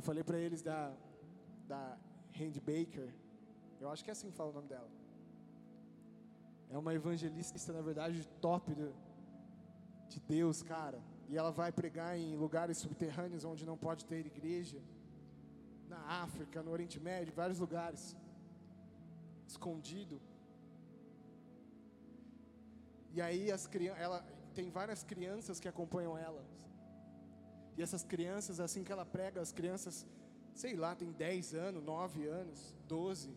Eu falei para eles da, da Randy Baker, eu acho que é assim que fala o nome dela. É uma evangelista, na verdade, top do, de Deus, cara. E ela vai pregar em lugares subterrâneos onde não pode ter igreja. Na África, no Oriente Médio, vários lugares. Escondido. E aí as crianças, ela tem várias crianças que acompanham ela. E essas crianças, assim que ela prega, as crianças, sei lá, tem 10 anos, 9 anos, 12.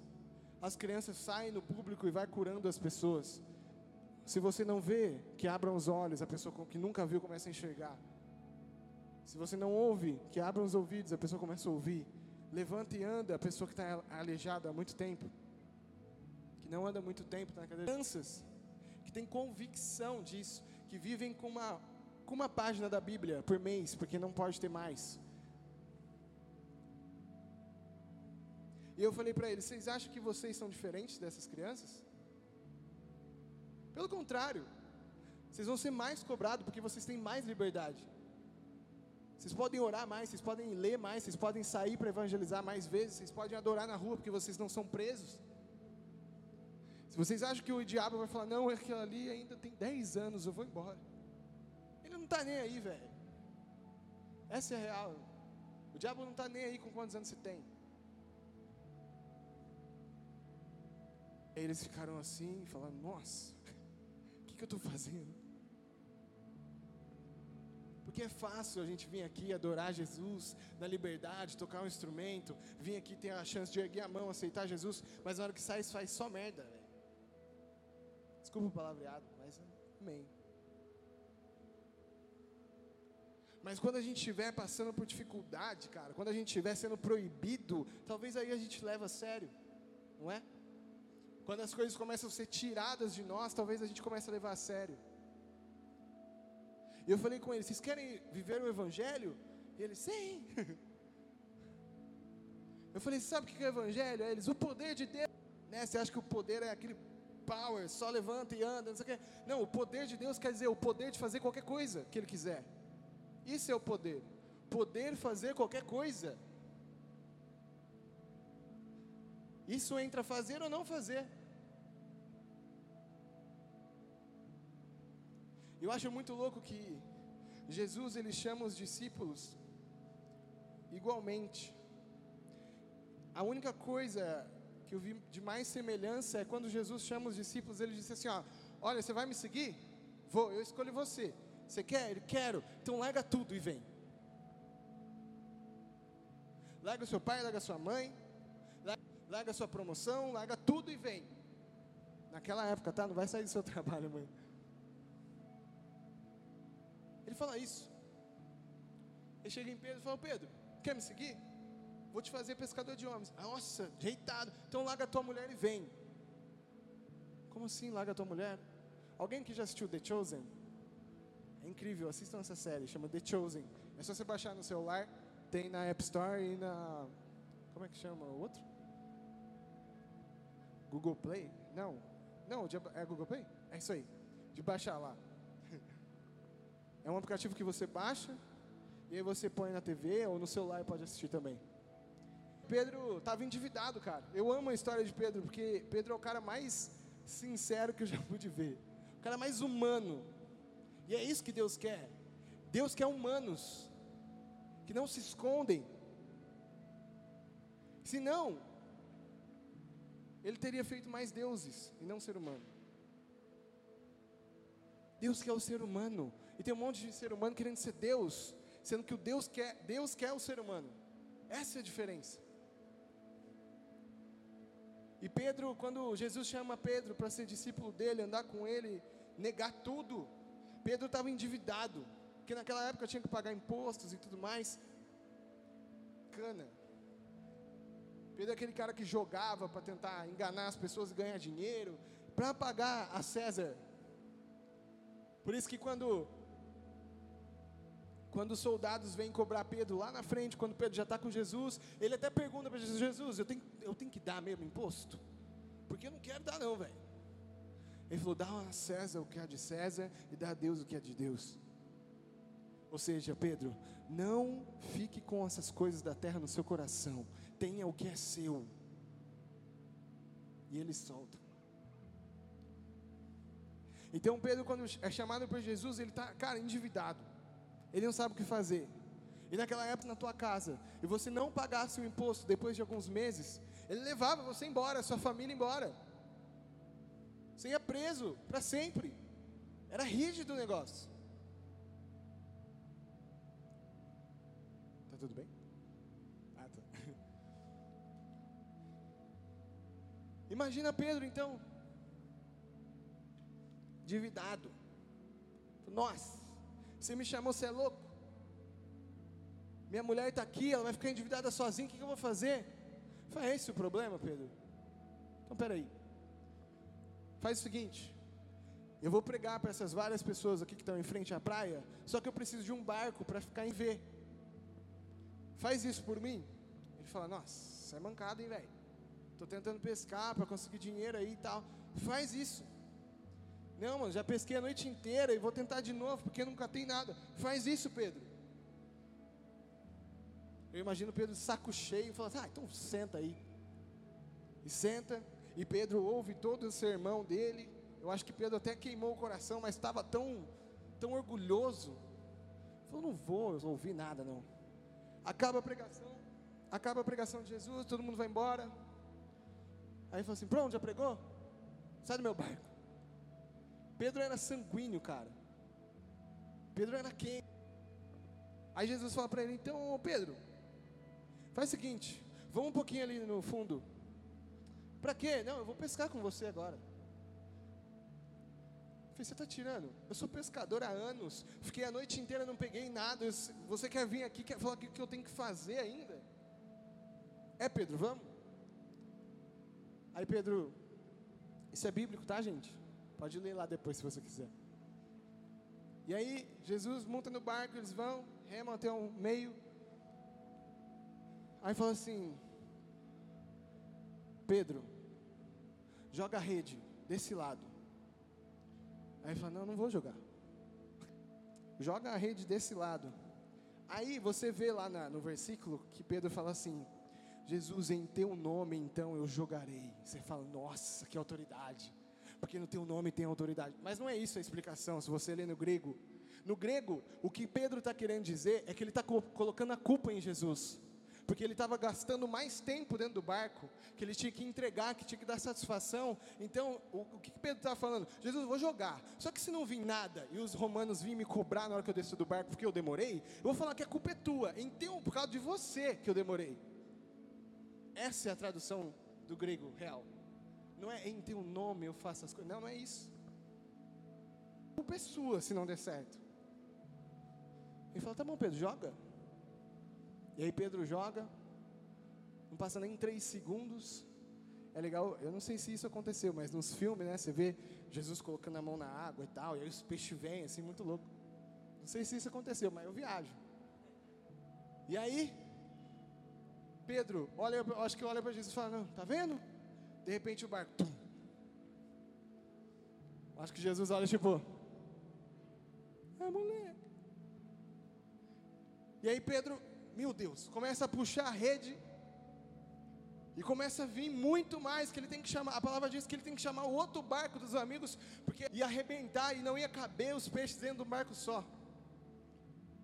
As crianças saem no público e vai curando as pessoas. Se você não vê, que abram os olhos, a pessoa que nunca viu começa a enxergar. Se você não ouve, que abram os ouvidos, a pessoa começa a ouvir. Levanta e anda, a pessoa que está aleijada há muito tempo, que não anda há muito tempo, está na cadeira. Crianças que têm convicção disso, que vivem com uma, com uma página da Bíblia por mês, porque não pode ter mais. E eu falei para eles: vocês acham que vocês são diferentes dessas crianças? Pelo contrário, vocês vão ser mais cobrados porque vocês têm mais liberdade. Vocês podem orar mais, vocês podem ler mais, vocês podem sair para evangelizar mais vezes, vocês podem adorar na rua porque vocês não são presos. Se vocês acham que o diabo vai falar, não, aquilo ali ainda tem 10 anos, eu vou embora. Não está nem aí, velho. Essa é a real. O diabo não está nem aí com quantos anos você tem. Eles ficaram assim, falando, nossa, o que, que eu estou fazendo? Porque é fácil a gente vir aqui adorar Jesus na liberdade, tocar um instrumento, vir aqui ter a chance de erguer a mão, aceitar Jesus, mas na hora que sai, faz só merda, velho. Desculpa o palavreado, mas amém. Mas quando a gente estiver passando por dificuldade, cara, quando a gente estiver sendo proibido, talvez aí a gente leve a sério, não é? Quando as coisas começam a ser tiradas de nós, talvez a gente comece a levar a sério. E eu falei com ele: vocês querem viver o Evangelho? E ele, sim. Eu falei: sabe o que é o Evangelho? Aí eles, o poder de Deus. Né? Você acha que o poder é aquele power, só levanta e anda, não sei o que. Não, o poder de Deus quer dizer o poder de fazer qualquer coisa que Ele quiser. Isso é o poder. Poder fazer qualquer coisa. Isso entra fazer ou não fazer. Eu acho muito louco que Jesus ele chama os discípulos igualmente. A única coisa que eu vi de mais semelhança é quando Jesus chama os discípulos, ele disse assim: ó, olha, você vai me seguir? Vou, eu escolho você. Você quer? Ele quero. Então larga tudo e vem. Larga seu pai, larga sua mãe, larga sua promoção, larga tudo e vem. Naquela época, tá? Não vai sair do seu trabalho, mãe. Ele fala isso. Ele chega em Pedro e fala: Pedro, quer me seguir? Vou te fazer pescador de homens. Nossa, jeitado. Então larga a tua mulher e vem. Como assim larga tua mulher? Alguém que já assistiu The Chosen? É incrível, assistam essa série, chama The Chosen. É só você baixar no celular, tem na App Store e na. Como é que chama o outro? Google Play? Não. Não, é Google Play? É isso aí. De baixar lá. É um aplicativo que você baixa e aí você põe na TV ou no celular e pode assistir também. Pedro estava endividado, cara. Eu amo a história de Pedro, porque Pedro é o cara mais sincero que eu já pude ver. O cara mais humano. E é isso que Deus quer. Deus quer humanos que não se escondem. Se não, ele teria feito mais deuses e não ser humano. Deus quer o ser humano. E tem um monte de ser humano querendo ser Deus, sendo que o Deus quer, Deus quer o ser humano. Essa é a diferença. E Pedro, quando Jesus chama Pedro para ser discípulo dele, andar com ele, negar tudo, Pedro estava endividado, porque naquela época tinha que pagar impostos e tudo mais. Cana. Pedro é aquele cara que jogava para tentar enganar as pessoas e ganhar dinheiro, para pagar a César por isso que quando quando os soldados vêm cobrar Pedro lá na frente, quando Pedro já está com Jesus, ele até pergunta para Jesus: Jesus, eu tenho, eu tenho que dar mesmo imposto? Porque eu não quero dar, não, velho. Ele falou: dá a César o que é de César e dá a Deus o que é de Deus. Ou seja, Pedro, não fique com essas coisas da terra no seu coração. Tenha o que é seu. E ele solta. Então Pedro, quando é chamado por Jesus, ele está, cara, endividado. Ele não sabe o que fazer. E naquela época na tua casa, e você não pagasse o imposto depois de alguns meses, ele levava você embora, sua família embora. Você ia preso para sempre. Era rígido o negócio. Tá tudo bem? Ah, tá. Imagina Pedro então, endividado. Nossa, você me chamou, você é louco? Minha mulher está aqui, ela vai ficar endividada sozinha, o que, que eu vou fazer? Foi é esse o problema, Pedro? Então, peraí. Faz o seguinte, eu vou pregar para essas várias pessoas aqui que estão em frente à praia, só que eu preciso de um barco para ficar em V. Faz isso por mim? Ele fala, nossa, é mancado, hein, velho? Estou tentando pescar para conseguir dinheiro aí e tal. Faz isso. Não, mano, já pesquei a noite inteira e vou tentar de novo, porque nunca tem nada. Faz isso, Pedro. Eu imagino Pedro saco cheio e fala assim, ah, então senta aí. E senta, e Pedro ouve todo o sermão dele. Eu acho que Pedro até queimou o coração, mas estava tão, tão orgulhoso. Falou, não vou ouvir nada não. Acaba a pregação, acaba a pregação de Jesus, todo mundo vai embora. Aí falou assim, pronto, já pregou? Sai do meu barco. Pedro era sanguíneo, cara. Pedro era quem? Aí Jesus fala para ele, então, Pedro, faz o seguinte, vamos um pouquinho ali no fundo, para quê? Não, eu vou pescar com você agora. Eu falei, você está tirando? Eu sou pescador há anos, fiquei a noite inteira, não peguei nada. Você quer vir aqui, quer falar o que eu tenho que fazer ainda? É, Pedro, vamos? Aí Pedro, isso é bíblico, tá, gente? Pode ler lá depois se você quiser. E aí, Jesus monta no barco, eles vão, remam até um meio. Aí fala assim: Pedro, joga a rede desse lado. Aí ele fala: Não, não vou jogar. Joga a rede desse lado. Aí você vê lá na, no versículo que Pedro fala assim: Jesus, em teu nome então eu jogarei. Você fala: Nossa, que autoridade. Porque no teu nome tem autoridade. Mas não é isso a explicação, se você ler no grego. No grego, o que Pedro está querendo dizer é que ele está colocando a culpa em Jesus porque ele estava gastando mais tempo dentro do barco, que ele tinha que entregar, que tinha que dar satisfação. Então, o, o que Pedro estava falando? Jesus, vou jogar. Só que se não vir nada e os romanos virem me cobrar na hora que eu desço do barco porque eu demorei, eu vou falar que a culpa é tua. Então, por causa de você que eu demorei. Essa é a tradução do grego real. Não é em teu nome eu faço as coisas. Não, não é isso. A culpa é sua se não der certo. Ele fala, tá bom, Pedro, joga. E aí Pedro joga, não passa nem três segundos. É legal, eu não sei se isso aconteceu, mas nos filmes, né, você vê Jesus colocando a mão na água e tal, e aí os peixes vêm, assim, muito louco. Não sei se isso aconteceu, mas eu viajo. E aí, Pedro, olha, acho que olha para Jesus e fala, não, tá vendo? De repente o barco, tum. Acho que Jesus olha tipo, é moleque. E aí Pedro meu Deus, começa a puxar a rede e começa a vir muito mais que ele tem que chamar. A palavra diz que ele tem que chamar o outro barco dos amigos, porque ia arrebentar e não ia caber os peixes dentro do barco só.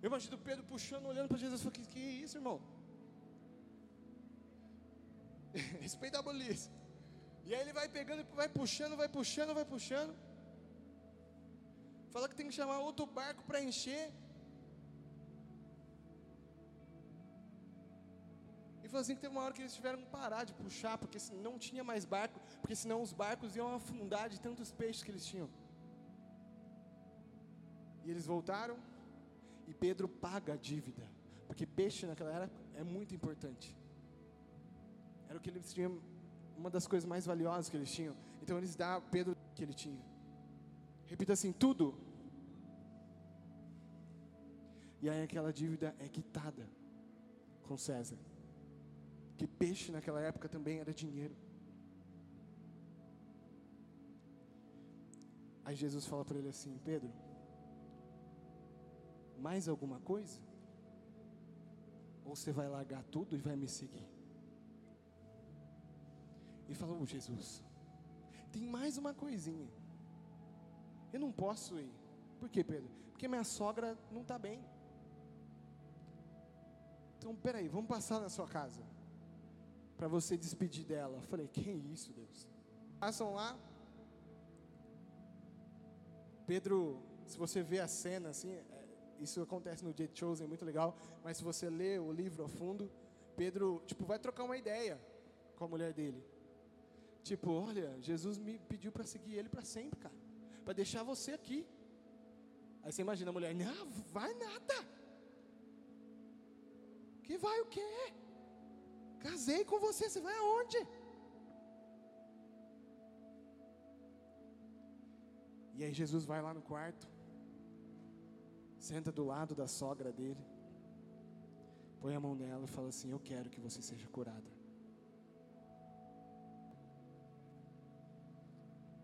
Eu imagino Pedro puxando, olhando para Jesus falando: que, que isso, irmão? Respeita a polícia. E aí ele vai pegando, vai puxando, vai puxando, vai puxando. Fala que tem que chamar outro barco para encher. Falou assim que teve uma hora que eles tiveram que parar de puxar, porque não tinha mais barco, porque senão os barcos iam afundar de tantos peixes que eles tinham. E eles voltaram, e Pedro paga a dívida, porque peixe naquela era é muito importante. Era o que eles tinham, uma das coisas mais valiosas que eles tinham. Então eles dão Pedro que ele tinha. Repita assim, tudo. E aí aquela dívida é quitada com César que peixe naquela época também era dinheiro. Aí Jesus fala para ele assim: Pedro, mais alguma coisa? Ou você vai largar tudo e vai me seguir? E falou, oh, Jesus, tem mais uma coisinha. Eu não posso ir. Por quê, Pedro? Porque minha sogra não está bem. Então, peraí, vamos passar na sua casa. Para você despedir dela. Eu falei, que isso, Deus? Passam lá. Pedro, se você vê a cena assim, é, isso acontece no dia Chosen, muito legal. Mas se você lê o livro a fundo, Pedro, tipo, vai trocar uma ideia com a mulher dele. Tipo, olha, Jesus me pediu para seguir ele para sempre, cara. Para deixar você aqui. Aí você imagina a mulher, não, vai nada. Que vai o quê? Casei com você, você vai aonde? E aí Jesus vai lá no quarto, senta do lado da sogra dele, põe a mão nela e fala assim: Eu quero que você seja curada.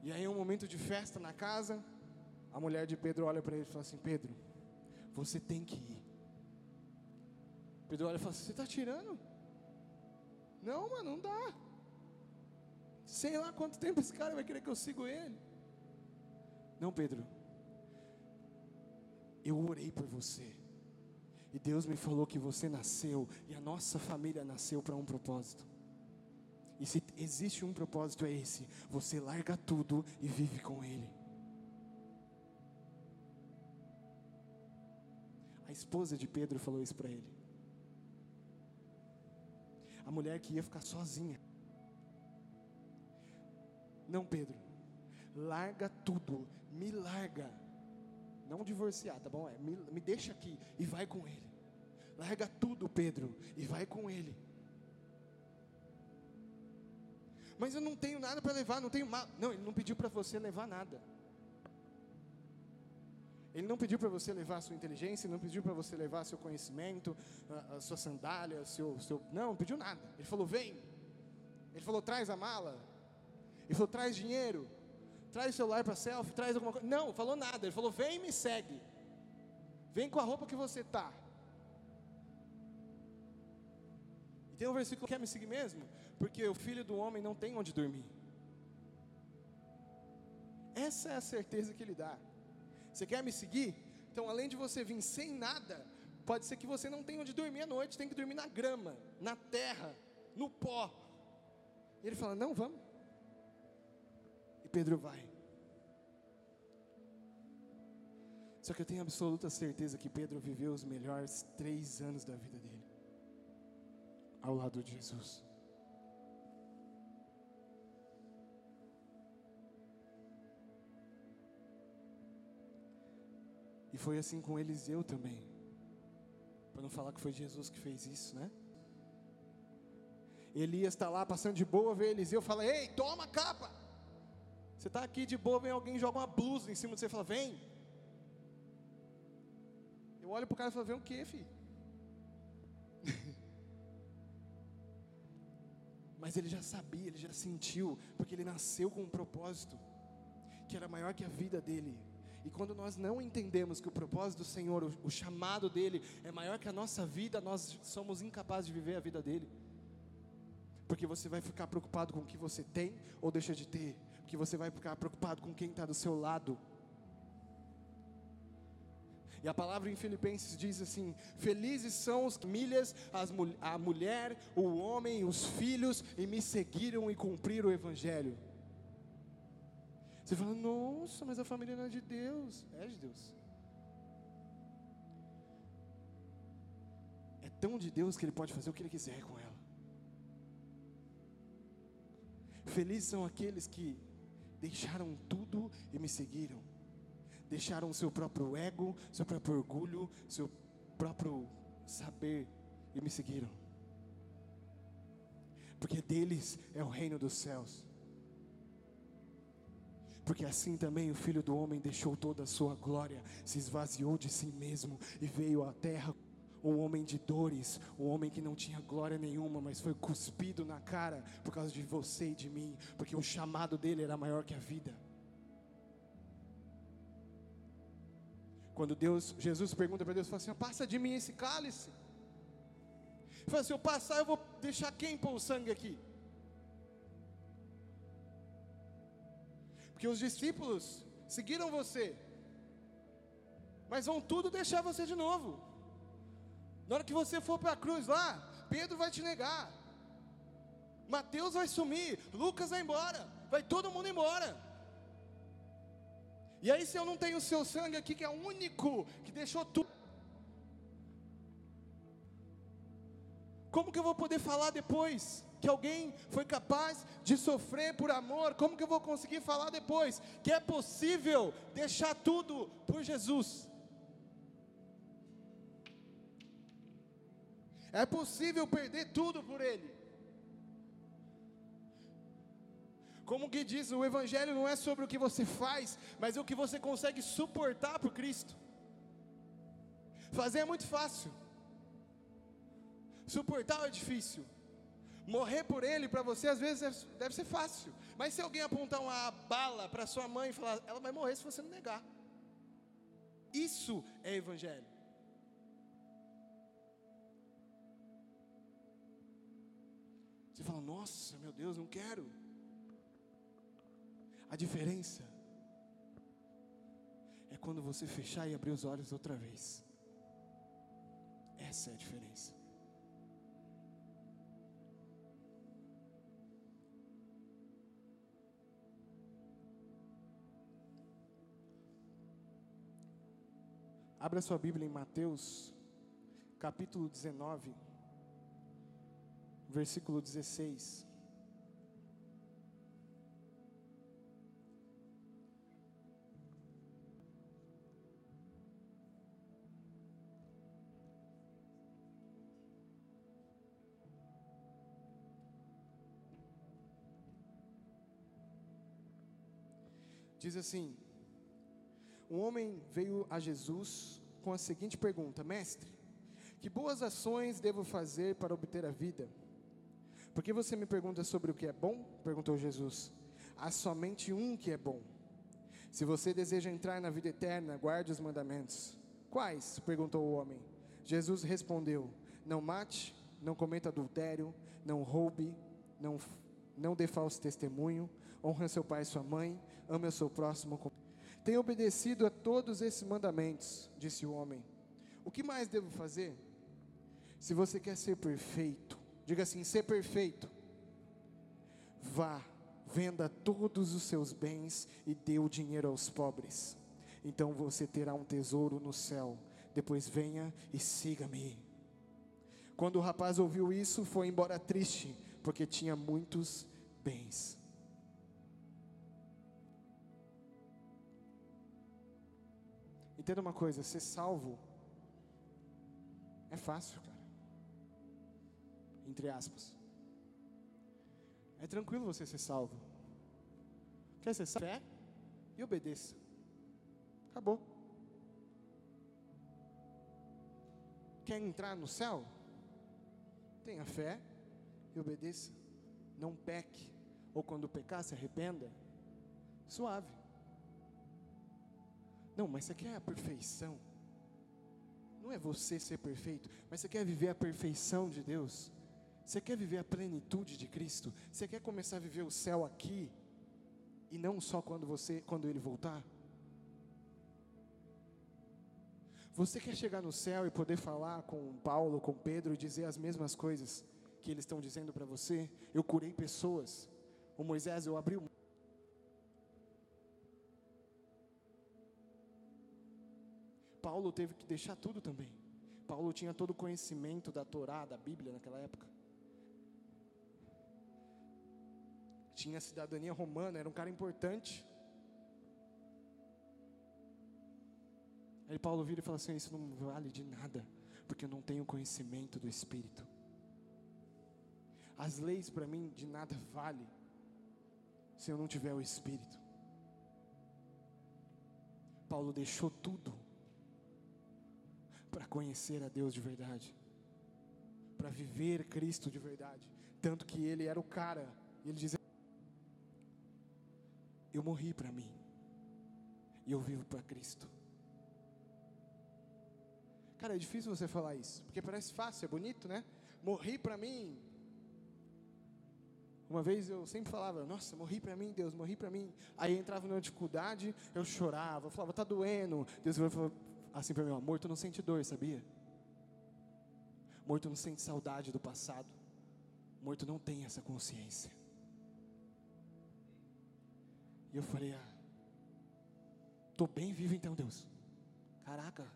E aí, um momento de festa na casa, a mulher de Pedro olha para ele e fala assim: Pedro, você tem que ir. Pedro olha e fala assim: Você está tirando? Não, mano, não dá. Sei lá quanto tempo esse cara vai querer que eu siga ele. Não, Pedro. Eu orei por você. E Deus me falou que você nasceu e a nossa família nasceu para um propósito. E se existe um propósito é esse: você larga tudo e vive com Ele. A esposa de Pedro falou isso para ele. A mulher que ia ficar sozinha. Não, Pedro. Larga tudo. Me larga. Não divorciar, tá bom? É, me, me deixa aqui e vai com ele. Larga tudo, Pedro, e vai com ele. Mas eu não tenho nada para levar, não tenho mal. Não, ele não pediu para você levar nada. Ele não pediu para você levar a sua inteligência, não pediu para você levar seu conhecimento, a, a sua sandália, seu, seu. Não, não pediu nada. Ele falou: vem. Ele falou: traz a mala. Ele falou: traz dinheiro. Traz o celular para selfie, traz alguma coisa. Não, falou nada. Ele falou: vem e me segue. Vem com a roupa que você tá. E tem um versículo que quer me seguir mesmo? porque o filho do homem não tem onde dormir. Essa é a certeza que ele dá. Você quer me seguir? Então, além de você vir sem nada, pode ser que você não tenha onde dormir à noite, tem que dormir na grama, na terra, no pó. Ele fala: Não, vamos. E Pedro vai. Só que eu tenho absoluta certeza que Pedro viveu os melhores três anos da vida dele ao lado de Jesus. E foi assim com Eliseu também. Para não falar que foi Jesus que fez isso, né? Elias está lá passando de boa, vê Eliseu fala: Ei, toma a capa. Você está aqui de boa, vem alguém joga uma blusa em cima de você e fala: Vem. Eu olho para o cara e falo: Vem o que, filho? Mas ele já sabia, ele já sentiu, porque ele nasceu com um propósito que era maior que a vida dele. E quando nós não entendemos que o propósito do Senhor, o, o chamado dele é maior que a nossa vida, nós somos incapazes de viver a vida dele. Porque você vai ficar preocupado com o que você tem ou deixa de ter. Porque você vai ficar preocupado com quem está do seu lado. E a palavra em Filipenses diz assim: Felizes são os milhas, as, a mulher, o homem, os filhos, e me seguiram e cumpriram o Evangelho. Você fala, nossa, mas a família não é de Deus. É de Deus. É tão de Deus que Ele pode fazer o que Ele quiser com ela. Felizes são aqueles que deixaram tudo e me seguiram. Deixaram seu próprio ego, seu próprio orgulho, seu próprio saber e me seguiram. Porque deles é o reino dos céus porque assim também o filho do homem deixou toda a sua glória, se esvaziou de si mesmo e veio à terra um homem de dores, um homem que não tinha glória nenhuma, mas foi cuspido na cara por causa de você e de mim, porque o chamado dele era maior que a vida. Quando Deus, Jesus pergunta para Deus, fala assim: passa de mim esse cálice. Fala assim: eu passar, eu vou deixar quem pôr o sangue aqui? Porque os discípulos seguiram você, mas vão tudo deixar você de novo. Na hora que você for para a cruz lá, Pedro vai te negar, Mateus vai sumir, Lucas vai embora, vai todo mundo embora. E aí, se eu não tenho o seu sangue aqui, que é o único que deixou tudo, como que eu vou poder falar depois? Que alguém foi capaz de sofrer por amor, como que eu vou conseguir falar depois que é possível deixar tudo por Jesus? É possível perder tudo por Ele. Como que diz, o Evangelho não é sobre o que você faz, mas é o que você consegue suportar por Cristo. Fazer é muito fácil, suportar é difícil. Morrer por ele para você às vezes deve ser fácil. Mas se alguém apontar uma bala para sua mãe e falar, ela vai morrer se você não negar. Isso é evangelho. Você fala, nossa, meu Deus, não quero. A diferença é quando você fechar e abrir os olhos outra vez. Essa é a diferença. Abra sua Bíblia em Mateus, capítulo 19, versículo 16. Diz assim: um homem veio a Jesus com a seguinte pergunta: Mestre, que boas ações devo fazer para obter a vida? Por que você me pergunta sobre o que é bom? perguntou Jesus. Há somente um que é bom. Se você deseja entrar na vida eterna, guarde os mandamentos. Quais? perguntou o homem. Jesus respondeu: Não mate, não cometa adultério, não roube, não, não dê falso testemunho, honra seu pai e sua mãe, ame o seu próximo tenho obedecido a todos esses mandamentos, disse o homem. O que mais devo fazer? Se você quer ser perfeito, diga assim: ser perfeito. Vá, venda todos os seus bens e dê o dinheiro aos pobres. Então você terá um tesouro no céu. Depois venha e siga-me. Quando o rapaz ouviu isso, foi embora triste, porque tinha muitos bens. Entenda uma coisa: ser salvo é fácil, cara. Entre aspas. É tranquilo você ser salvo. Quer ser salvo? Fé e obedeça. Acabou. Quer entrar no céu? Tenha fé e obedeça. Não peque. Ou quando pecar, se arrependa. Suave. Não, mas você quer a perfeição. Não é você ser perfeito, mas você quer viver a perfeição de Deus. Você quer viver a plenitude de Cristo. Você quer começar a viver o céu aqui e não só quando você, quando ele voltar. Você quer chegar no céu e poder falar com Paulo, com Pedro e dizer as mesmas coisas que eles estão dizendo para você? Eu curei pessoas. O Moisés, eu abri o Paulo teve que deixar tudo também. Paulo tinha todo o conhecimento da Torá, da Bíblia naquela época. Tinha cidadania romana, era um cara importante. Aí Paulo vira e fala assim: Isso não vale de nada, porque eu não tenho conhecimento do Espírito. As leis para mim de nada vale se eu não tiver o Espírito. Paulo deixou tudo para conhecer a Deus de verdade, para viver Cristo de verdade. Tanto que ele era o cara, ele dizia: Eu morri para mim, e eu vivo para Cristo. Cara, é difícil você falar isso, porque parece fácil, é bonito, né? Morri para mim. Uma vez eu sempre falava, nossa, morri para mim, Deus, morri para mim. Aí entrava numa dificuldade, eu chorava, eu falava, tá doendo. Deus falou assim para mim, ó, morto não sente dor, sabia? Morto não sente saudade do passado. Morto não tem essa consciência. E eu falei, ah, tô bem vivo então, Deus. Caraca.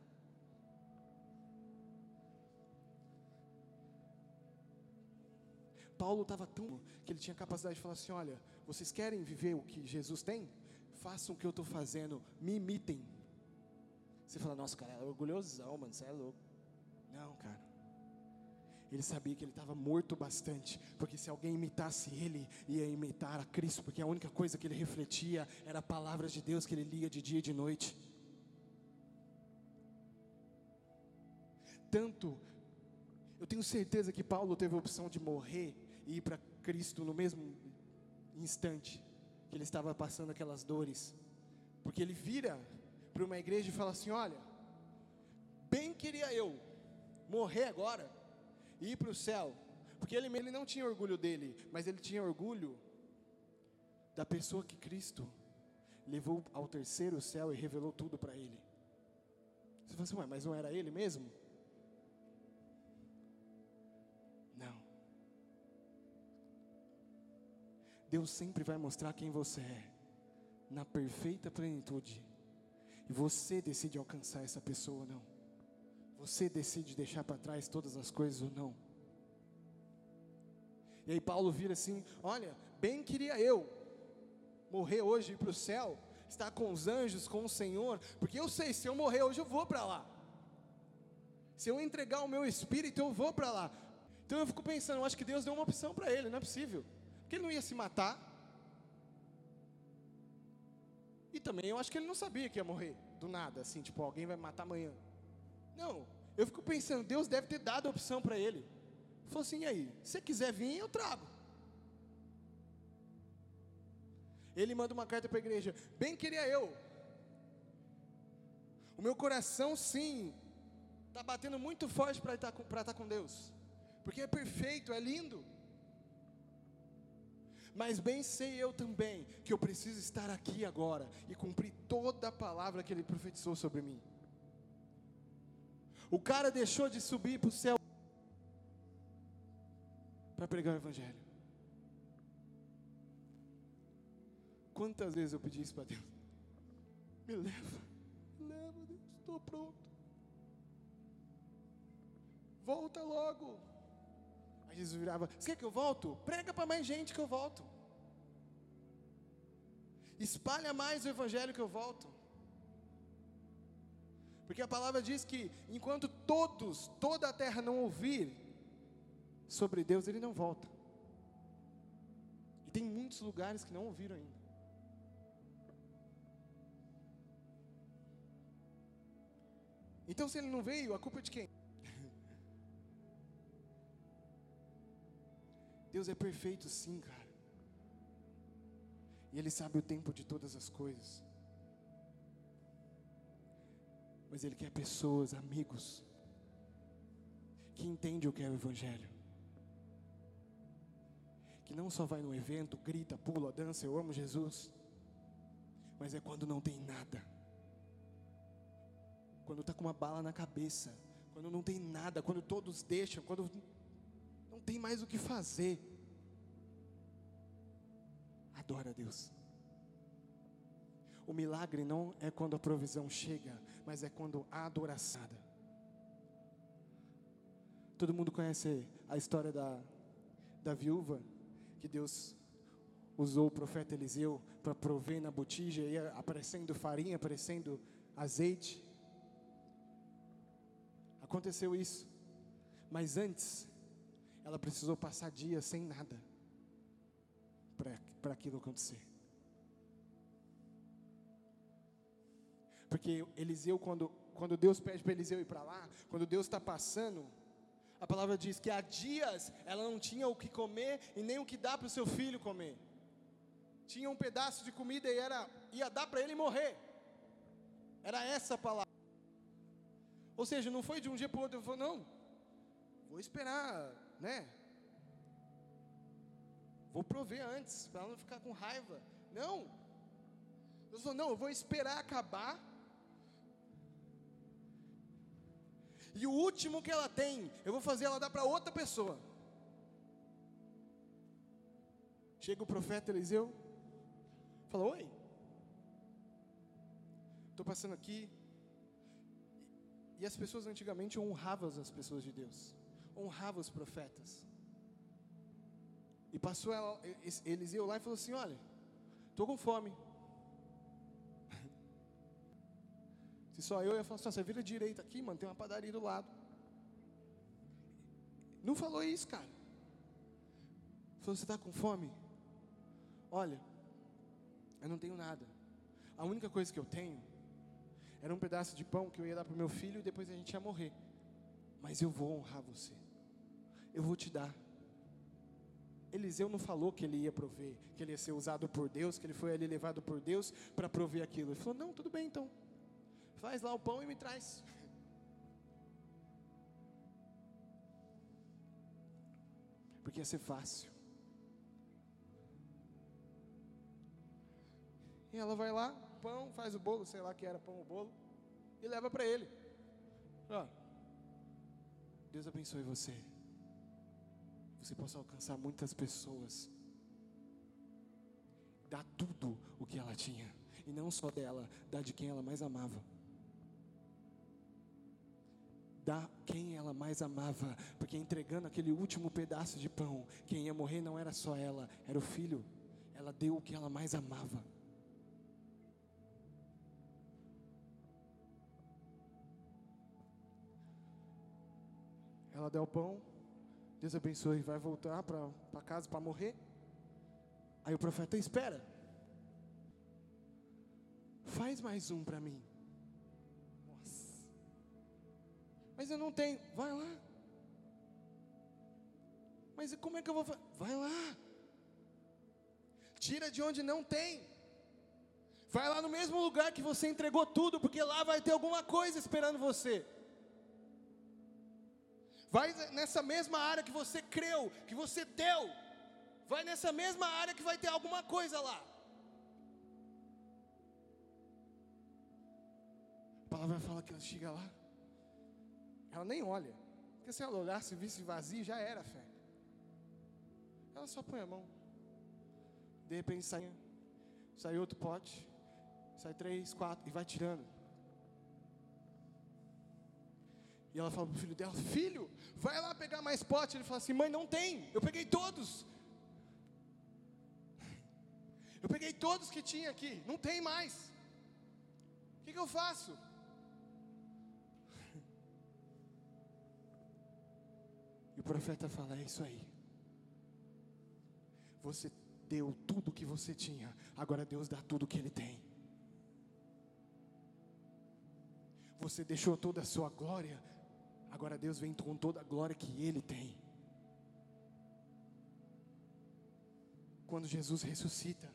Paulo estava tão que ele tinha capacidade de falar assim: olha, vocês querem viver o que Jesus tem? Façam o que eu estou fazendo, me imitem. Você fala, nossa, cara, é orgulhosão, mano, você é louco. Não, cara. Ele sabia que ele estava morto bastante, porque se alguém imitasse ele, ia imitar a Cristo, porque a única coisa que ele refletia era a palavra de Deus que ele lia de dia e de noite. Tanto, eu tenho certeza que Paulo teve a opção de morrer e ir para Cristo no mesmo instante que ele estava passando aquelas dores, porque ele vira para uma igreja e fala assim: Olha, bem queria eu morrer agora e ir para o céu, porque ele, ele não tinha orgulho dele, mas ele tinha orgulho da pessoa que Cristo levou ao terceiro céu e revelou tudo para ele. Você fala assim, Ué, mas não era ele mesmo? Não. Deus sempre vai mostrar quem você é, na perfeita plenitude. E você decide alcançar essa pessoa ou não. Você decide deixar para trás todas as coisas ou não. E aí Paulo vira assim: Olha, bem queria eu morrer hoje e ir para o céu, estar com os anjos, com o Senhor, porque eu sei, se eu morrer hoje eu vou para lá. Se eu entregar o meu espírito, eu vou para lá. Então eu fico pensando, eu acho que Deus deu uma opção para ele, não é possível. Porque ele não ia se matar. E também eu acho que ele não sabia que ia morrer do nada, assim, tipo, alguém vai matar amanhã. Não, eu fico pensando, Deus deve ter dado a opção para ele. Falou assim, e aí, se quiser vir, eu trago. Ele manda uma carta para a igreja, bem queria eu. O meu coração, sim, está batendo muito forte para estar, estar com Deus, porque é perfeito, é lindo. Mas bem sei eu também que eu preciso estar aqui agora e cumprir toda a palavra que ele profetizou sobre mim. O cara deixou de subir para o céu para pregar o Evangelho. Quantas vezes eu pedi isso para Deus? Me leva, me leva, Deus, estou pronto. Volta logo. Aí Jesus virava: Você quer que eu volto? Prega para mais gente que eu volto. Espalha mais o Evangelho que eu volto. Porque a palavra diz que enquanto todos, toda a terra não ouvir sobre Deus, ele não volta. E tem muitos lugares que não ouviram ainda. Então, se ele não veio, a culpa é de quem? Deus é perfeito, sim, cara. E Ele sabe o tempo de todas as coisas mas Ele quer pessoas, amigos, que entendem o que é o Evangelho. Que não só vai no evento, grita, pula, dança, eu amo Jesus, mas é quando não tem nada. Quando está com uma bala na cabeça, quando não tem nada, quando todos deixam, quando não tem mais o que fazer. Adora a Deus. O milagre não é quando a provisão chega, mas é quando a adoração. Todo mundo conhece a história da, da viúva, que Deus usou o profeta Eliseu para prover na botija, e aparecendo farinha, aparecendo azeite. Aconteceu isso, mas antes, ela precisou passar dias sem nada para aquilo acontecer. Porque Eliseu, quando, quando Deus pede para Eliseu ir para lá, quando Deus está passando, a palavra diz que há dias ela não tinha o que comer e nem o que dar para o seu filho comer. Tinha um pedaço de comida e era, ia dar para ele morrer. Era essa a palavra. Ou seja, não foi de um dia para o outro, eu falei, não, vou esperar, né? Vou prover antes, para ela não ficar com raiva. Não. Deus falou, não, eu vou esperar acabar. E o último que ela tem, eu vou fazer ela dar para outra pessoa. Chega o profeta Eliseu, fala: Oi, estou passando aqui. E as pessoas antigamente honravam as pessoas de Deus, honravam os profetas. E passou ela, Eliseu lá e falou assim: Olha, estou com fome. Se só eu ia falar assim, você vira direita aqui, mano, tem uma padaria do lado. Não falou isso, cara. Falou, você está com fome? Olha, eu não tenho nada. A única coisa que eu tenho era um pedaço de pão que eu ia dar para o meu filho e depois a gente ia morrer. Mas eu vou honrar você. Eu vou te dar. Eliseu não falou que ele ia prover, que ele ia ser usado por Deus, que ele foi ali levado por Deus para prover aquilo. Ele falou: Não, tudo bem então. Faz lá o pão e me traz. Porque ia ser fácil. E ela vai lá, pão, faz o bolo, sei lá que era pão ou bolo, e leva para ele. Ó, Deus abençoe você. Você possa alcançar muitas pessoas. Dá tudo o que ela tinha. E não só dela, dá de quem ela mais amava. Dá quem ela mais amava, porque entregando aquele último pedaço de pão, quem ia morrer não era só ela, era o filho. Ela deu o que ela mais amava. Ela deu o pão, Deus abençoe, vai voltar para casa para morrer. Aí o profeta espera, faz mais um para mim. Nossa, mas eu não tenho, vai lá. Mas como é que eu vou fazer? Vai lá. Tira de onde não tem. Vai lá no mesmo lugar que você entregou tudo, porque lá vai ter alguma coisa esperando você. Vai nessa mesma área que você creu, que você deu. Vai nessa mesma área que vai ter alguma coisa lá. A palavra fala que ela chega lá. Ela nem olha. Porque se ela olhasse e visse vazio, já era fé. Ela só põe a mão. De repente sai, sai outro pote. Sai três, quatro e vai tirando. E ela fala para o filho dela: Filho, vai lá pegar mais pote. Ele fala assim: Mãe, não tem, eu peguei todos. Eu peguei todos que tinha aqui, não tem mais. O que, que eu faço? E o profeta fala: É isso aí. Você deu tudo que você tinha, agora Deus dá tudo que Ele tem. Você deixou toda a sua glória, Agora Deus vem com toda a glória que Ele tem. Quando Jesus ressuscita,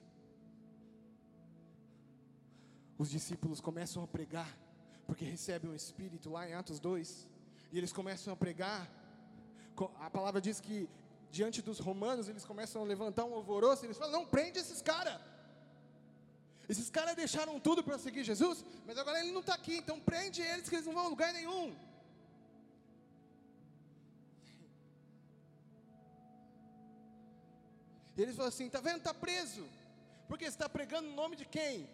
os discípulos começam a pregar, porque recebem o Espírito lá em Atos 2, e eles começam a pregar. A palavra diz que diante dos romanos eles começam a levantar um alvoroço, eles falam: não prende esses caras. Esses caras deixaram tudo para seguir Jesus, mas agora ele não está aqui, então prende eles que eles não vão a lugar nenhum. E eles falam assim: está vendo? Está preso. Porque está pregando no nome de quem?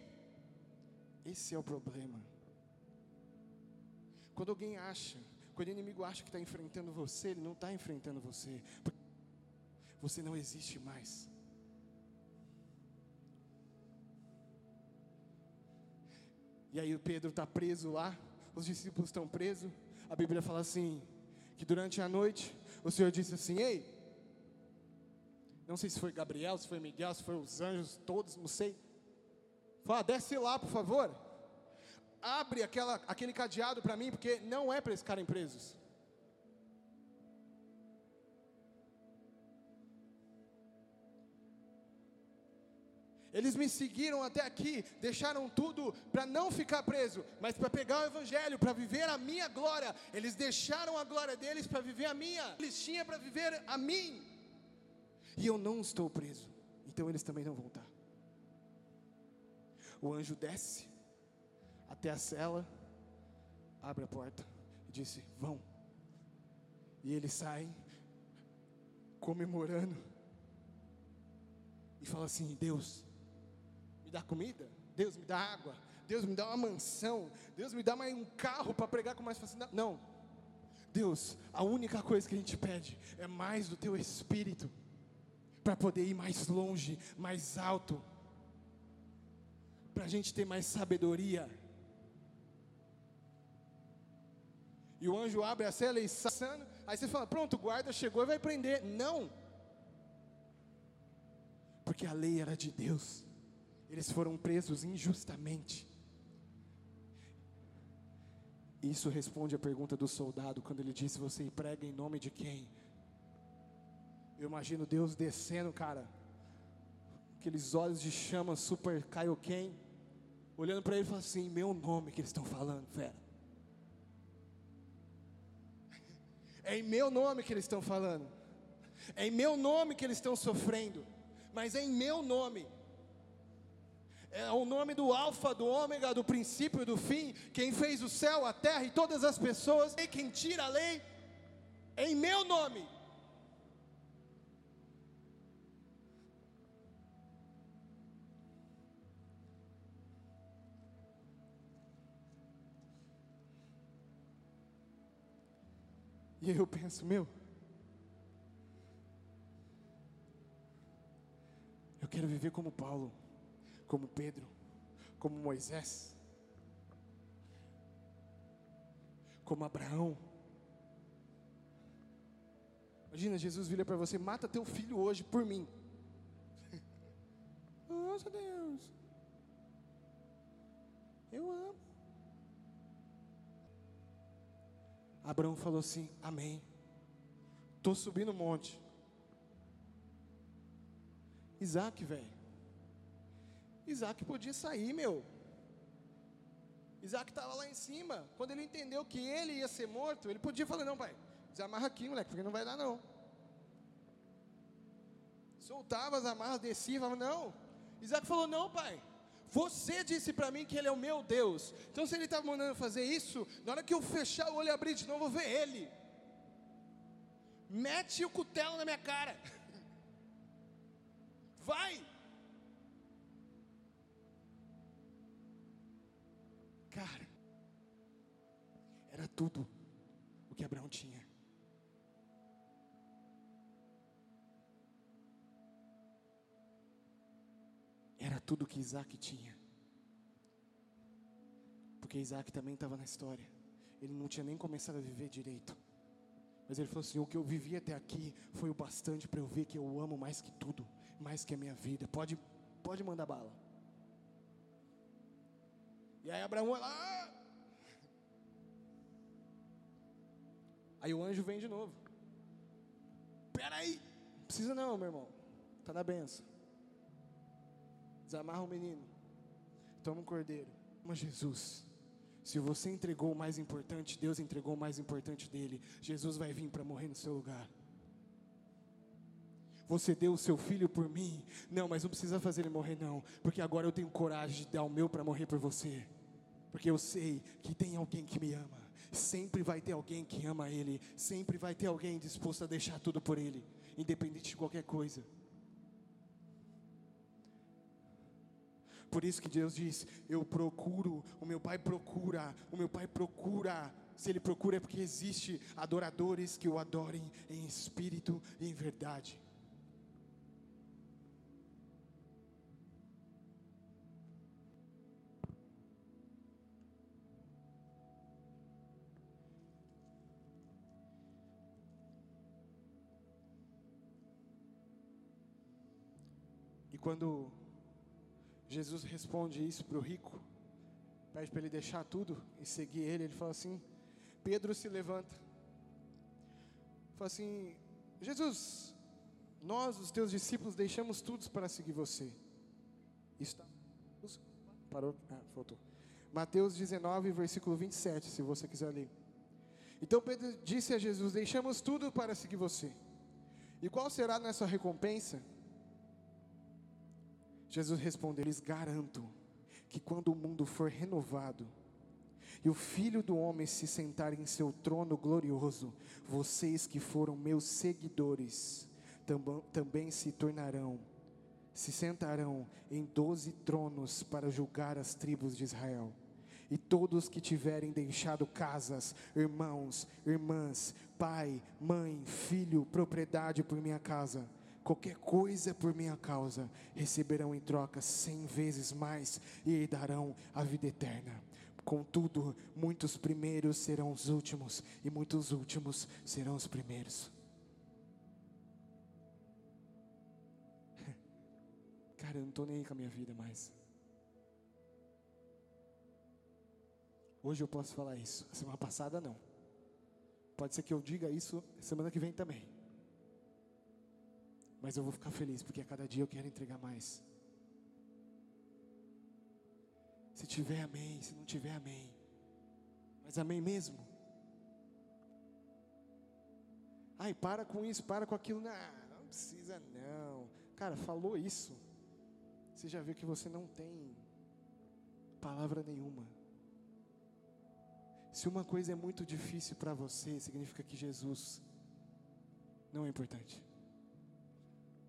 Esse é o problema. Quando alguém acha, quando o inimigo acha que está enfrentando você, ele não está enfrentando você. Você não existe mais. E aí o Pedro está preso lá, os discípulos estão presos. A Bíblia fala assim: que durante a noite o Senhor disse assim: Ei, não sei se foi Gabriel, se foi Miguel, se foi os anjos todos, não sei. Fala, desce lá, por favor. Abre aquela, aquele cadeado para mim, porque não é para eles ficarem presos. Eles me seguiram até aqui, deixaram tudo para não ficar preso, mas para pegar o evangelho, para viver a minha glória. Eles deixaram a glória deles para viver a minha. Eles tinham para viver a mim. E eu não estou preso. Então eles também não vão estar. O anjo desce até a cela, abre a porta e disse: "Vão". E eles saem comemorando e fala assim: Deus, dá comida, Deus me dá água, Deus me dá uma mansão, Deus me dá mais um carro para pregar com mais facilidade. Não. Deus, a única coisa que a gente pede é mais do teu espírito para poder ir mais longe, mais alto, para a gente ter mais sabedoria. E o anjo abre a cela e sai. Aí você fala: pronto, o guarda chegou e vai prender. Não, porque a lei era de Deus. Eles foram presos injustamente. Isso responde à pergunta do soldado quando ele disse: Você prega em nome de quem? Eu imagino Deus descendo, cara, aqueles olhos de chama super Kaioken, olhando para ele e falando assim: Meu nome que eles estão falando, fera. É em meu nome que eles estão falando, é em meu nome que eles estão sofrendo, mas é em meu nome. É o nome do Alfa, do Ômega, do princípio e do fim, quem fez o céu, a terra e todas as pessoas, e quem tira a lei, em meu nome. E eu penso, meu, eu quero viver como Paulo como Pedro, como Moisés, como Abraão. Imagina, Jesus vira para você: mata teu filho hoje por mim. Nossa Deus, eu amo. Abraão falou assim: Amém. Estou subindo o monte. Isaac, velho. Isaac podia sair, meu. Isaac estava lá em cima. Quando ele entendeu que ele ia ser morto, ele podia falar: Não, pai, desamarra aqui, moleque, porque não vai dar, não. Soltava as amarras, descia, falava: Não. Isaac falou: Não, pai. Você disse para mim que ele é o meu Deus. Então, se ele estava mandando fazer isso, na hora que eu fechar o olho e abrir de novo, eu vou ver ele. Mete o cutelo na minha cara. Vai. Cara, era tudo o que Abraão tinha. Era tudo que Isaac tinha. Porque Isaac também estava na história. Ele não tinha nem começado a viver direito. Mas ele falou assim: o que eu vivi até aqui foi o bastante para eu ver que eu amo mais que tudo, mais que a minha vida. Pode, pode mandar bala. E aí Abraão lá. Aí o anjo vem de novo. Espera aí. Não precisa não, meu irmão. Está na benção. Desamarra o menino. Toma um cordeiro. Mas Jesus. Se você entregou o mais importante, Deus entregou o mais importante dele. Jesus vai vir para morrer no seu lugar. Você deu o seu filho por mim. Não, mas não precisa fazer ele morrer, não. Porque agora eu tenho coragem de dar o meu para morrer por você. Porque eu sei que tem alguém que me ama. Sempre vai ter alguém que ama Ele. Sempre vai ter alguém disposto a deixar tudo por Ele. Independente de qualquer coisa. Por isso que Deus diz: Eu procuro, o meu Pai procura, o meu Pai procura. Se Ele procura é porque existe adoradores que o adorem em espírito e em verdade. quando Jesus responde isso para o rico, pede para ele deixar tudo e seguir ele, ele fala assim: Pedro se levanta, fala assim: Jesus, nós, os teus discípulos, deixamos tudo para seguir você. Está. Parou? Ah, voltou. Mateus 19, versículo 27, se você quiser ler. Então Pedro disse a Jesus: Deixamos tudo para seguir você. E qual será a nossa recompensa? Jesus respondeu: Lhes garanto que quando o mundo for renovado e o Filho do Homem se sentar em seu trono glorioso, vocês que foram meus seguidores também se tornarão, se sentarão em doze tronos para julgar as tribos de Israel. E todos que tiverem deixado casas, irmãos, irmãs, pai, mãe, filho, propriedade por minha casa, qualquer coisa por minha causa, receberão em troca cem vezes mais e darão a vida eterna. Contudo, muitos primeiros serão os últimos, e muitos últimos serão os primeiros. Cara, eu não estou nem aí com a minha vida mais. Hoje eu posso falar isso. semana passada não. Pode ser que eu diga isso semana que vem também. Mas eu vou ficar feliz porque a cada dia eu quero entregar mais. Se tiver amém, se não tiver amém. Mas amém mesmo. Ai, para com isso, para com aquilo. Não, não precisa não. Cara, falou isso. Você já viu que você não tem palavra nenhuma. Se uma coisa é muito difícil para você, significa que Jesus não é importante.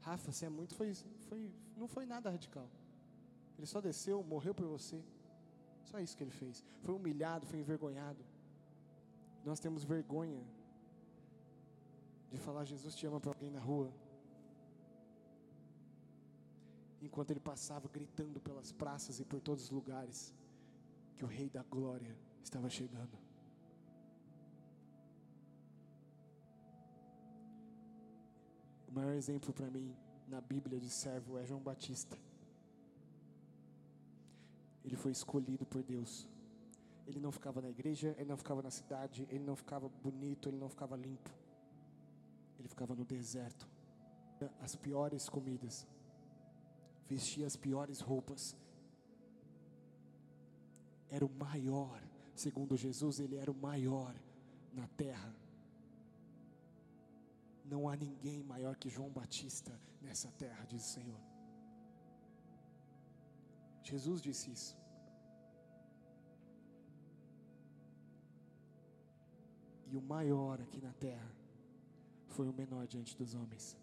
Rafa, você é muito foi, foi não foi nada radical. Ele só desceu, morreu por você. Só isso que ele fez. Foi humilhado, foi envergonhado. Nós temos vergonha de falar Jesus te ama para alguém na rua. Enquanto ele passava gritando pelas praças e por todos os lugares que o Rei da Glória estava chegando. O maior exemplo para mim na Bíblia de servo é João Batista. Ele foi escolhido por Deus. Ele não ficava na igreja, ele não ficava na cidade, ele não ficava bonito, ele não ficava limpo. Ele ficava no deserto. As piores comidas, vestia as piores roupas. Era o maior Segundo Jesus, ele era o maior na terra. Não há ninguém maior que João Batista nessa terra, diz o Senhor. Jesus disse isso. E o maior aqui na terra foi o menor diante dos homens.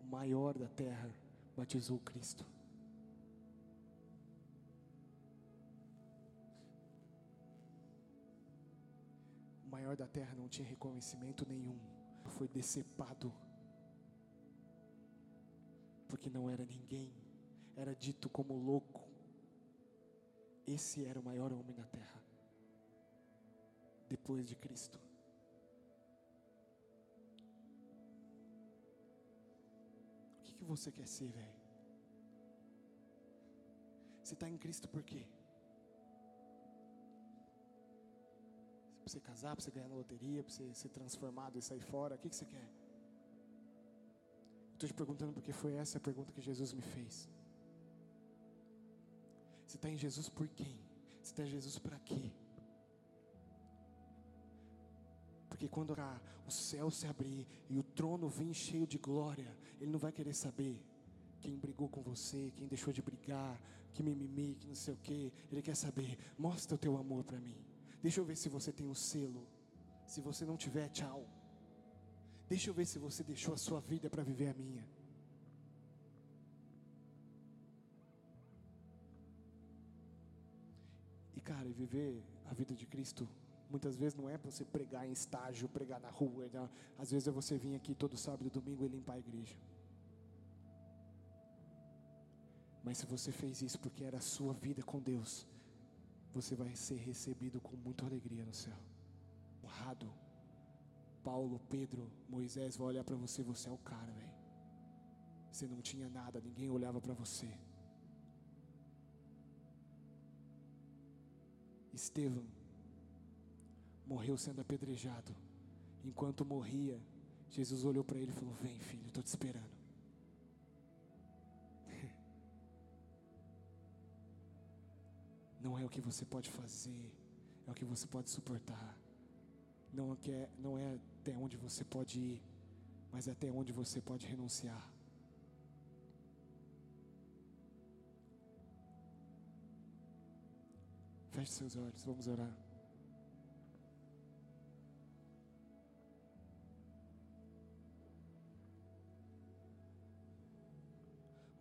O maior da terra batizou Cristo. Maior da terra não tinha reconhecimento nenhum, foi decepado, porque não era ninguém, era dito como louco. Esse era o maior homem na terra, depois de Cristo. O que, que você quer ser, velho? Você está em Cristo por quê? Para você casar, para você ganhar na loteria, para você ser transformado e sair fora? O que, que você quer? Estou te perguntando porque foi essa a pergunta que Jesus me fez. Você está em Jesus por quem? Você está em Jesus para quê? Porque quando o céu se abrir e o trono vir cheio de glória, Ele não vai querer saber quem brigou com você, quem deixou de brigar, que mimimi, que não sei o que. Ele quer saber, mostra o teu amor para mim. Deixa eu ver se você tem o um selo. Se você não tiver, tchau. Deixa eu ver se você deixou a sua vida para viver a minha. E cara, viver a vida de Cristo muitas vezes não é para você pregar em estágio, pregar na rua. Não. Às vezes é você vir aqui todo sábado e domingo e limpar a igreja. Mas se você fez isso porque era a sua vida com Deus, você vai ser recebido com muita alegria no céu. Honrado. Paulo, Pedro, Moisés vai olhar para você, você é o cara, velho. Você não tinha nada, ninguém olhava para você. Estevão morreu sendo apedrejado. Enquanto morria, Jesus olhou para ele e falou: Vem, filho, estou te esperando. Não é o que você pode fazer, é o que você pode suportar. Não é, é, não é até onde você pode ir, mas é até onde você pode renunciar. Feche seus olhos, vamos orar.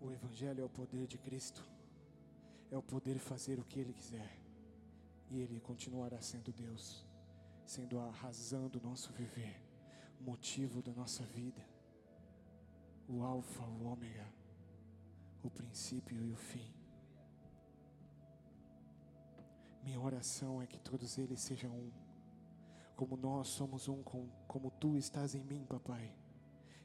O Evangelho é o poder de Cristo, é o poder de fazer o que Ele quiser, e Ele continuará sendo Deus, sendo a razão do nosso viver, motivo da nossa vida, o Alfa, o Ômega, o princípio e o fim. Minha oração é que todos eles sejam um, como nós somos um, como tu estás em mim, papai,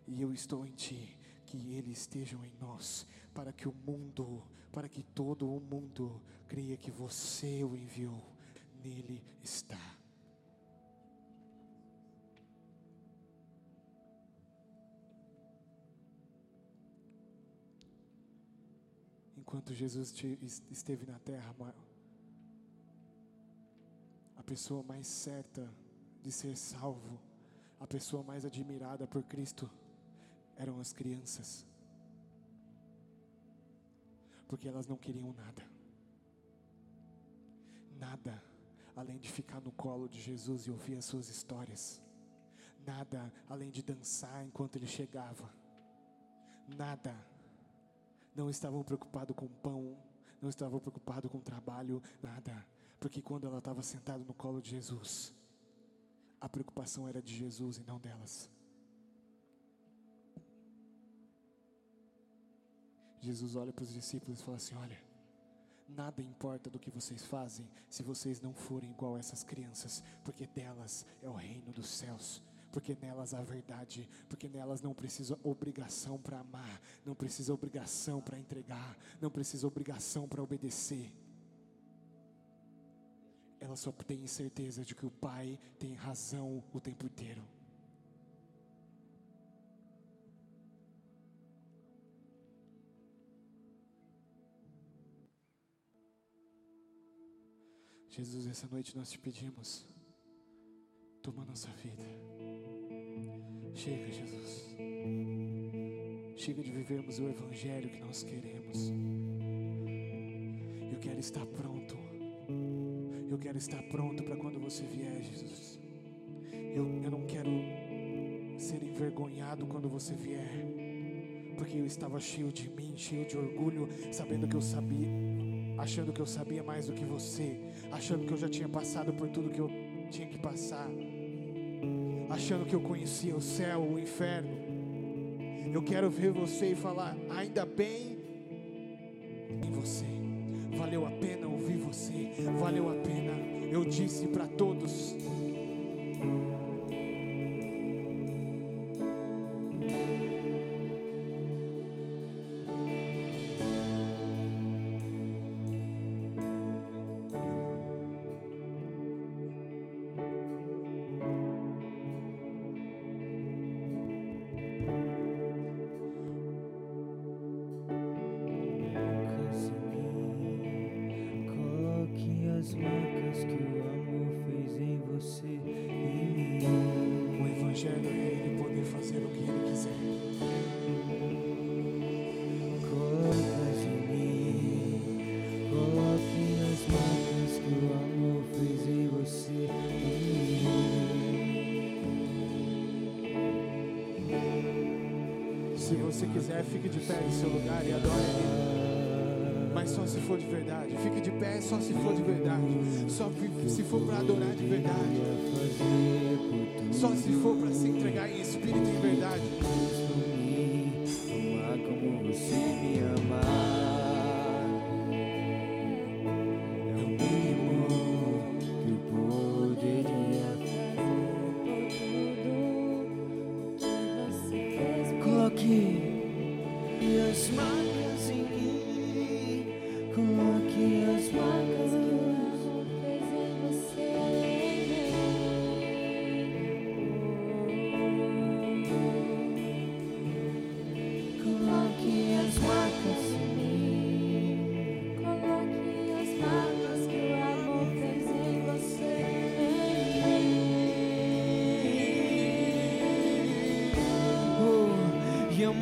e eu estou em ti que eles estejam em nós, para que o mundo, para que todo o mundo creia que você o enviou, nele está. Enquanto Jesus esteve na terra, a pessoa mais certa de ser salvo, a pessoa mais admirada por Cristo, eram as crianças, porque elas não queriam nada, nada além de ficar no colo de Jesus e ouvir as suas histórias, nada além de dançar enquanto ele chegava, nada, não estavam preocupados com pão, não estavam preocupados com trabalho, nada, porque quando ela estava sentada no colo de Jesus, a preocupação era de Jesus e não delas. Jesus olha para os discípulos e fala assim: Olha, nada importa do que vocês fazem se vocês não forem igual a essas crianças, porque delas é o reino dos céus. Porque nelas há verdade, porque nelas não precisa obrigação para amar, não precisa obrigação para entregar, não precisa obrigação para obedecer. Elas só têm certeza de que o Pai tem razão o tempo inteiro. Jesus, essa noite nós te pedimos, toma nossa vida. Chega, Jesus. Chega de vivermos o Evangelho que nós queremos. Eu quero estar pronto. Eu quero estar pronto para quando você vier, Jesus. Eu, eu não quero ser envergonhado quando você vier, porque eu estava cheio de mim, cheio de orgulho, sabendo que eu sabia achando que eu sabia mais do que você, achando que eu já tinha passado por tudo que eu tinha que passar, achando que eu conhecia o céu, o inferno. Eu quero ver você e falar: ainda bem em você, valeu a pena ouvir você, valeu a pena. Eu disse para todos.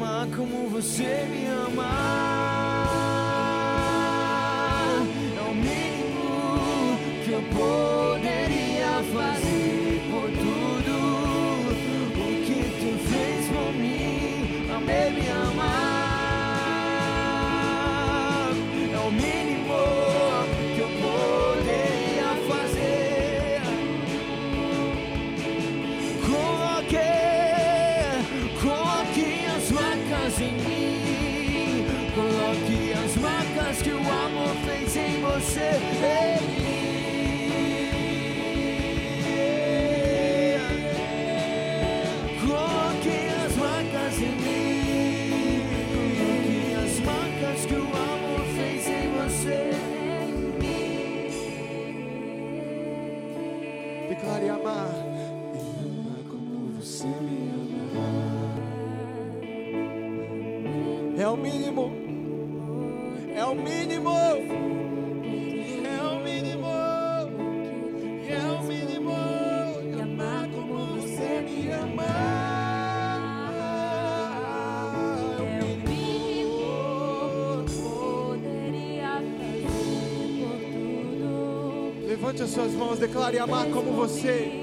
amar como você me ama. Levante as suas mãos, declare amar como você.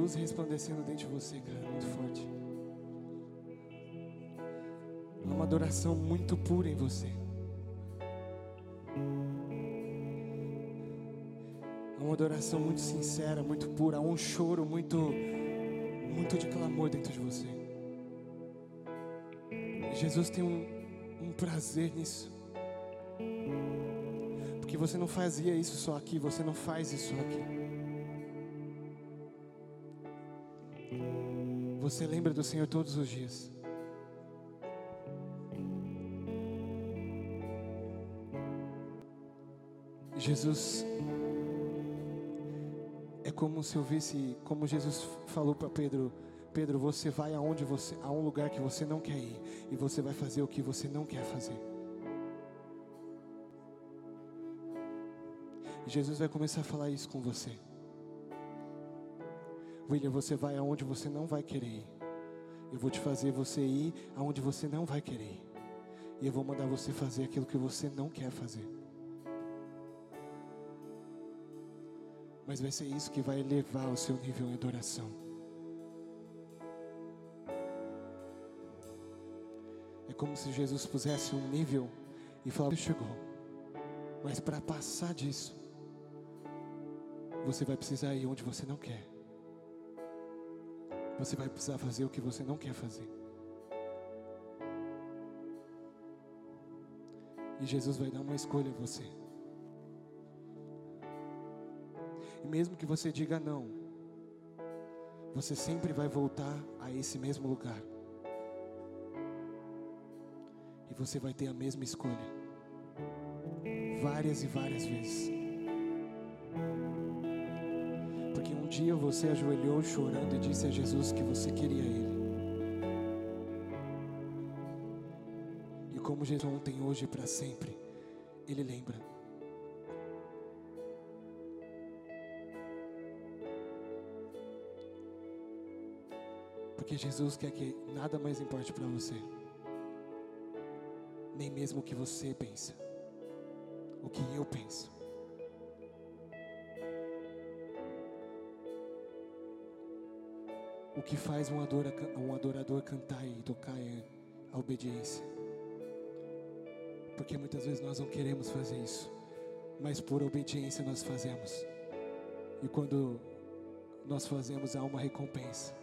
luz resplandecendo dentro de você, cara, muito forte. Há uma adoração muito pura em você. Há uma adoração muito sincera, muito pura. Há um choro muito, muito de clamor dentro de você. Jesus tem um, um prazer nisso. Porque você não fazia isso só aqui, você não faz isso aqui. Você lembra do Senhor todos os dias. Jesus é como se eu visse, como Jesus falou para Pedro, Pedro, você vai aonde você, a um lugar que você não quer ir e você vai fazer o que você não quer fazer. Jesus vai começar a falar isso com você. William, você vai aonde você não vai querer ir. Eu vou te fazer você ir aonde você não vai querer. E eu vou mandar você fazer aquilo que você não quer fazer. Mas vai ser isso que vai elevar o seu nível em adoração. É como se Jesus pusesse um nível e falasse: chegou. Mas para passar disso, você vai precisar ir onde você não quer. Você vai precisar fazer o que você não quer fazer. E Jesus vai dar uma escolha a você. E mesmo que você diga não, você sempre vai voltar a esse mesmo lugar. E você vai ter a mesma escolha. Várias e várias vezes. Dia você ajoelhou chorando e disse a Jesus que você queria Ele. E como Jesus ontem, hoje e para sempre, Ele lembra. Porque Jesus quer que nada mais importe para você, nem mesmo o que você pensa, o que eu penso. O que faz um adorador, um adorador cantar e tocar é a obediência. Porque muitas vezes nós não queremos fazer isso, mas por obediência nós fazemos. E quando nós fazemos, há uma recompensa.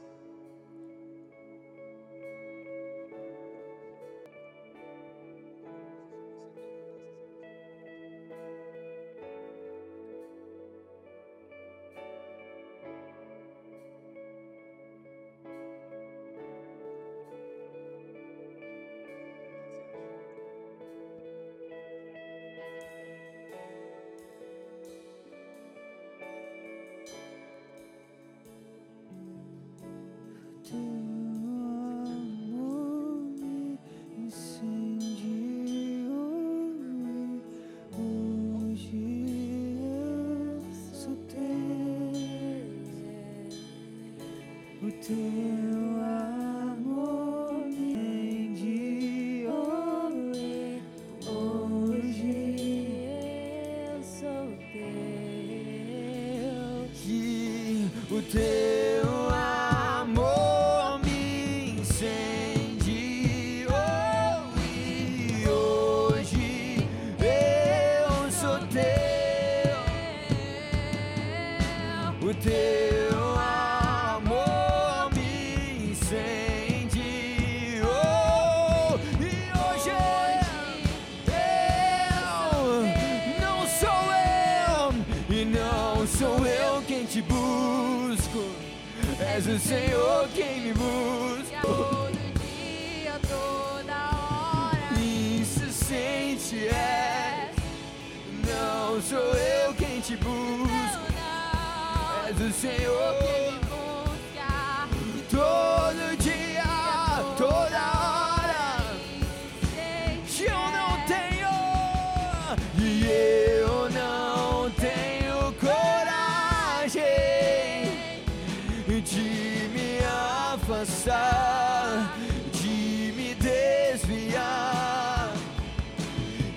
Afastar, de me desviar.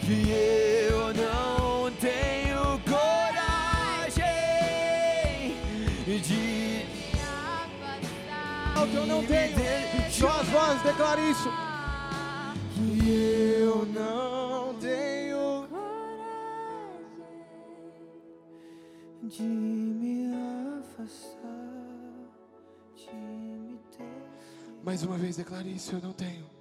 Que eu não tenho coragem de Alto eu não tenho. Só as vozes, declara isso. Que eu não tenho. de Mais uma vez, declare isso. Eu não tenho.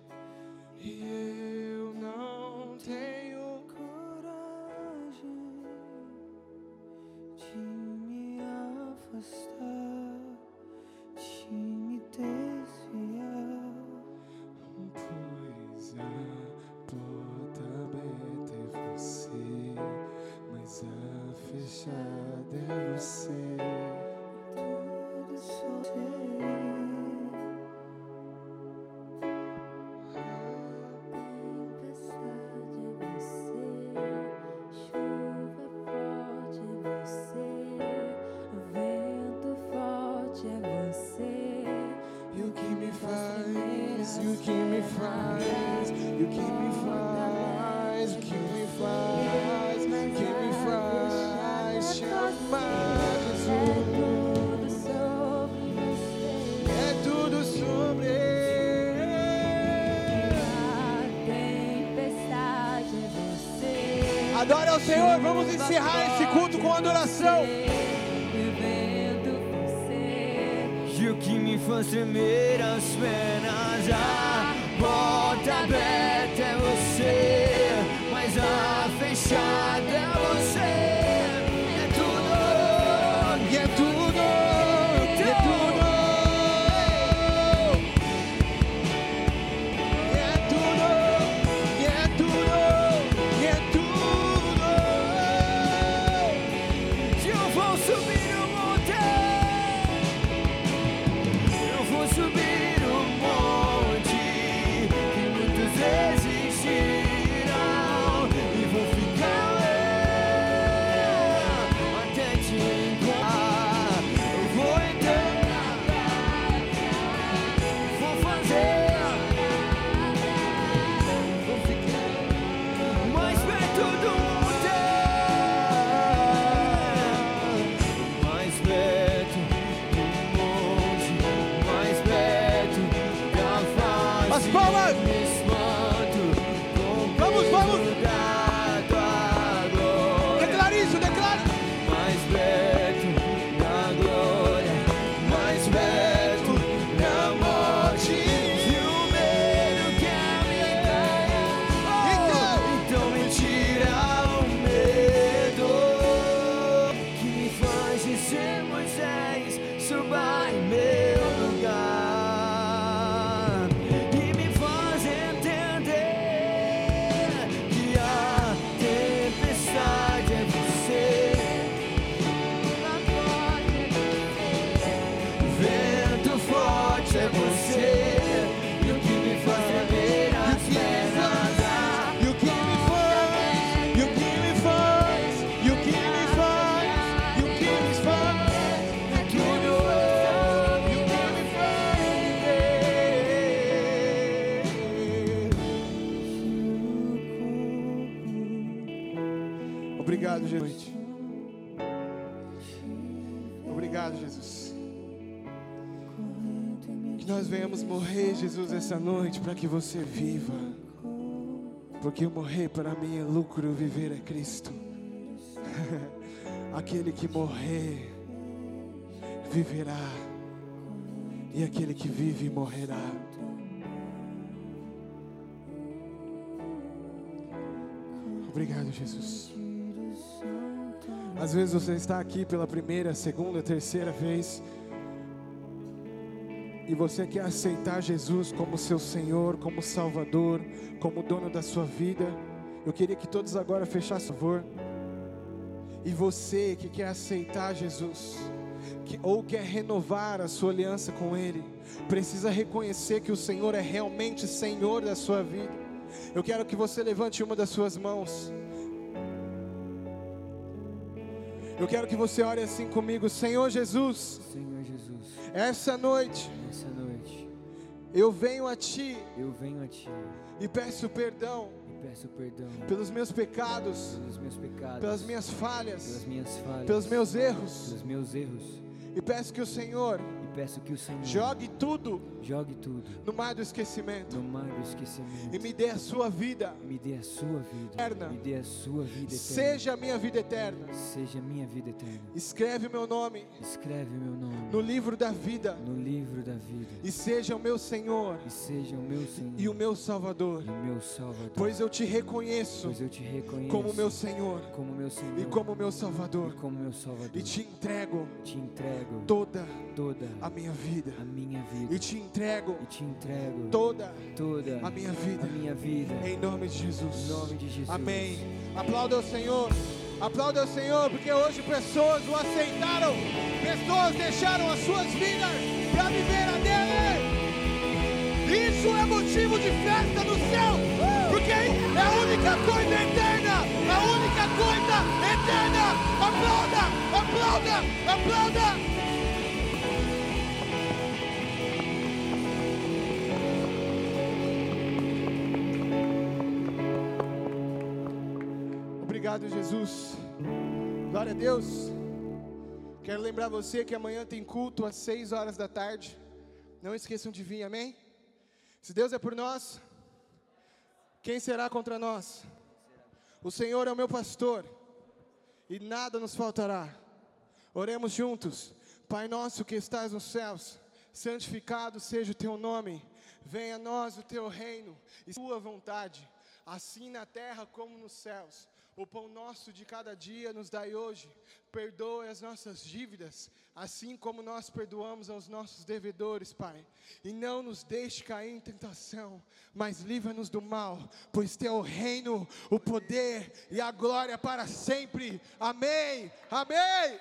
Obrigado, Jesus. Obrigado, Jesus. Que nós venhamos morrer, Jesus, essa noite, para que você viva. Porque morrer para mim é lucro, viver é Cristo. Aquele que morrer, viverá. E aquele que vive, morrerá. Obrigado, Jesus. Às vezes você está aqui pela primeira, segunda, terceira vez. E você quer aceitar Jesus como seu Senhor, como Salvador, como dono da sua vida. Eu queria que todos agora fechassem o favor. E você que quer aceitar Jesus, que, ou quer renovar a sua aliança com Ele, precisa reconhecer que o Senhor é realmente Senhor da sua vida. Eu quero que você levante uma das suas mãos. Eu quero que você ore assim comigo, Senhor Jesus, Senhor Jesus, essa noite nessa noite eu venho a Ti eu venho a Ti e peço perdão e peço perdão pelos meus pecados, pelos meus pecados, pelas minhas pelas falhas, minhas falhas, pelos meus erros, pelos meus erros. e peço que o Senhor peço que o Senhor jogue tudo jogue tudo no mar do esquecimento no mar do esquecimento. e me dê a sua vida. Me dê a sua vida. Eterna. Me dê a sua vida eterna. Seja a minha vida eterna. Seja minha vida eterna. Escreve o meu nome Escreve meu nome no livro da vida no livro da vida. e seja o meu Senhor E seja o meu Senhor e o meu Salvador, e o meu Salvador. pois eu te reconheço Pois eu te reconheço como meu Senhor como meu Senhor e como meu e Salvador como meu Salvador. e te entrego te entrego toda toda a minha vida a minha vida. e te entrego E te entrego toda toda a minha vida a minha vida. em nome de Jesus. Em nome de Jesus. Amém. Aplauda o Senhor. Aplauda o Senhor, porque hoje pessoas o aceitaram. Pessoas deixaram as suas vidas para viver a dele. Isso é motivo de festa no céu, porque é a única coisa eterna, a única coisa eterna. Aplauda, aplauda, aplauda. Obrigado, Jesus. Glória a Deus. Quero lembrar você que amanhã tem culto às 6 horas da tarde. Não esqueçam de vir, amém? Se Deus é por nós, quem será contra nós? O Senhor é o meu pastor e nada nos faltará. Oremos juntos. Pai nosso que estás nos céus, santificado seja o teu nome. Venha a nós o teu reino e tua vontade, assim na terra como nos céus. O pão nosso de cada dia nos dai hoje. Perdoe as nossas dívidas, assim como nós perdoamos aos nossos devedores, Pai. E não nos deixe cair em tentação, mas livra-nos do mal, pois teu o reino, o poder e a glória para sempre. Amém. Amém.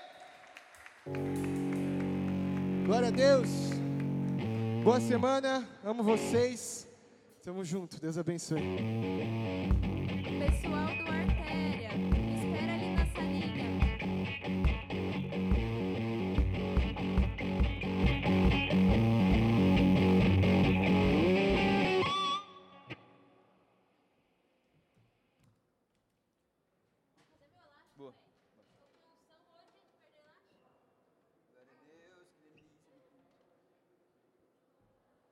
Glória a Deus. Boa semana. Amo vocês. Tamo junto. Deus abençoe. Pessoal do